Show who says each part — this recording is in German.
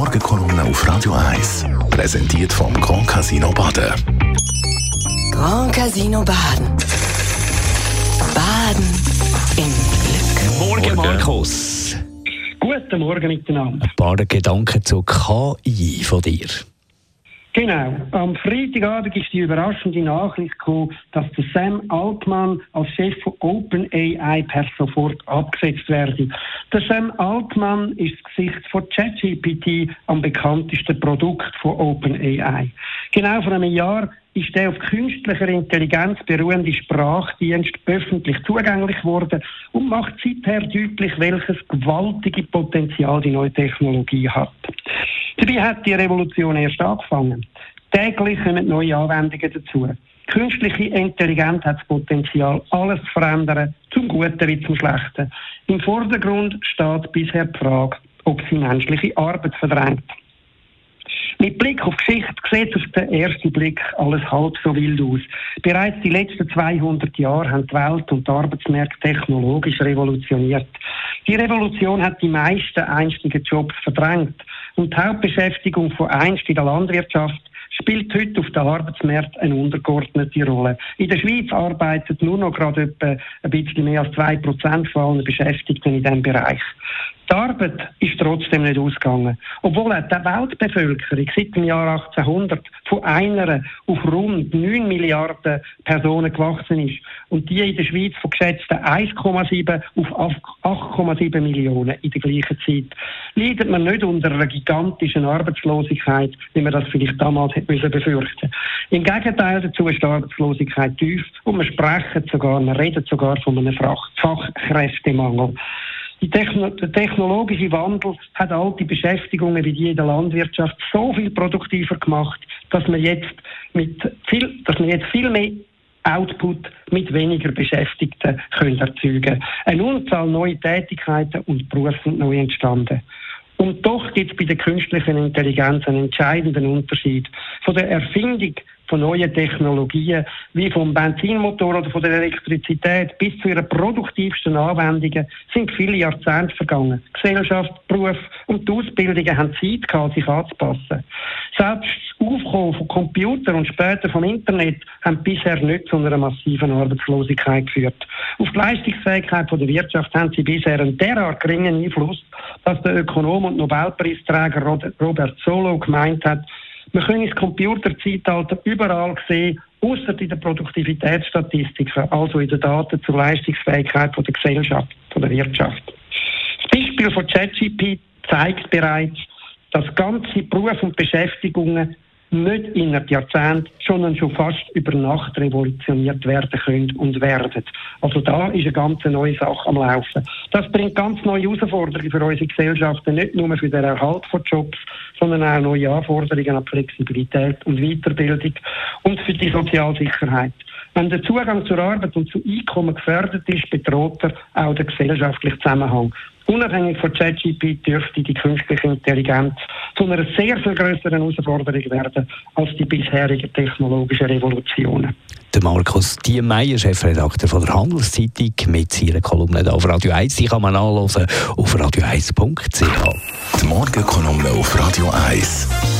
Speaker 1: Morgenkolumne auf Radio 1. Präsentiert vom Grand Casino Baden.
Speaker 2: Grand Casino Baden. Baden im Glück.
Speaker 3: Morgen, Markus.
Speaker 4: Guten Morgen miteinander.
Speaker 3: Ein paar Gedanken zur KI von dir.
Speaker 4: Genau. Am Freitagabend ist die überraschende Nachricht gekommen, dass der Sam Altman als Chef von OpenAI per sofort abgesetzt werde. Der Sam Altman ist das Gesicht von ChatGPT am bekanntesten Produkt von OpenAI. Genau vor einem Jahr ist der auf künstlicher Intelligenz beruhende Sprachdienst öffentlich zugänglich geworden und macht seither deutlich, welches gewaltige Potenzial die neue Technologie hat. Dabei hat die Revolution erst angefangen. Täglich kommen neue Anwendungen dazu. Künstliche Intelligenz hat das Potenzial, alles zu verändern, zum Guten wie zum Schlechten. Im Vordergrund steht bisher die Frage, ob sie menschliche Arbeit verdrängt. Mit Blick auf Geschichte sieht auf den ersten Blick alles halb so wild aus. Bereits die letzten 200 Jahre haben die Welt und die Arbeitsmärkte technologisch revolutioniert. Die Revolution hat die meisten einstigen Jobs verdrängt und die Hauptbeschäftigung von einst in der Landwirtschaft spielt heute auf den Arbeitsmarkt eine untergeordnete Rolle. In der Schweiz arbeitet nur noch gerade etwa ein bisschen mehr als zwei Prozent von allen Beschäftigten in diesem Bereich. Die Arbeit ist trotzdem nicht ausgegangen. Obwohl die Weltbevölkerung seit dem Jahr 1800 von einer auf rund 9 Milliarden Personen gewachsen ist und die in der Schweiz von geschätzten 1,7 auf 8,7 Millionen in der gleichen Zeit, leidet man nicht unter einer gigantischen Arbeitslosigkeit, wie man das vielleicht damals hätte müssen befürchten. Im Gegenteil dazu ist die Arbeitslosigkeit tief und man spricht sogar, man redet sogar von einem Fachkräftemangel. Techno der technologische Wandel hat alte Beschäftigungen wie die in der Landwirtschaft so viel produktiver gemacht, dass man jetzt mit viel, dass man jetzt viel mehr Output mit weniger Beschäftigten können erzeugen. Eine Unzahl neue Tätigkeiten und Berufe sind neu entstanden. Und doch gibt es bei der künstlichen Intelligenz einen entscheidenden Unterschied. Von der Erfindung von neuen Technologien, wie vom Benzinmotor oder von der Elektrizität bis zu ihren produktivsten Anwendungen, sind viele Jahrzehnte vergangen. Gesellschaft, Beruf und die Ausbildungen haben Zeit gehabt, sich anzupassen. Selbst das Aufkommen von Computern und später vom Internet haben bisher nicht zu einer massiven Arbeitslosigkeit geführt. Auf die Leistungsfähigkeit der Wirtschaft haben sie bisher einen derart geringen Einfluss, dass der Ökonom und Nobelpreisträger Robert Solow gemeint hat, wir können das Computerzeitalter überall sehen, außer in den Produktivitätsstatistiken, also in den Daten zur Leistungsfähigkeit der Gesellschaft, der Wirtschaft. Das Beispiel von ChatGPT zeigt bereits, dass ganze Berufe und Beschäftigungen nicht innerhalb Jahrzehnten, sondern schon fast über Nacht revolutioniert werden können und werden. Also da ist eine ganz neue Sache am Laufen. Das bringt ganz neue Herausforderungen für unsere Gesellschaften, nicht nur für den Erhalt von Jobs, sondern auch neue Anforderungen an Flexibilität und Weiterbildung und für die Sozialsicherheit. Wenn der Zugang zur Arbeit und zu Einkommen gefährdet ist, bedroht er auch den gesellschaftlichen Zusammenhang. Unabhängig von ChatGPT dürfte die künstliche Intelligenz zu einer sehr viel größeren Herausforderung werden als die bisherigen technologischen Revolutionen.
Speaker 3: Der Markus Diemeyer, Chefredakteur von der Handelszeitung, mit seiner Kolumne auf Radio 1. Die kann man anhören auf radio1.ch.
Speaker 1: Die Morgenkolumne auf Radio 1.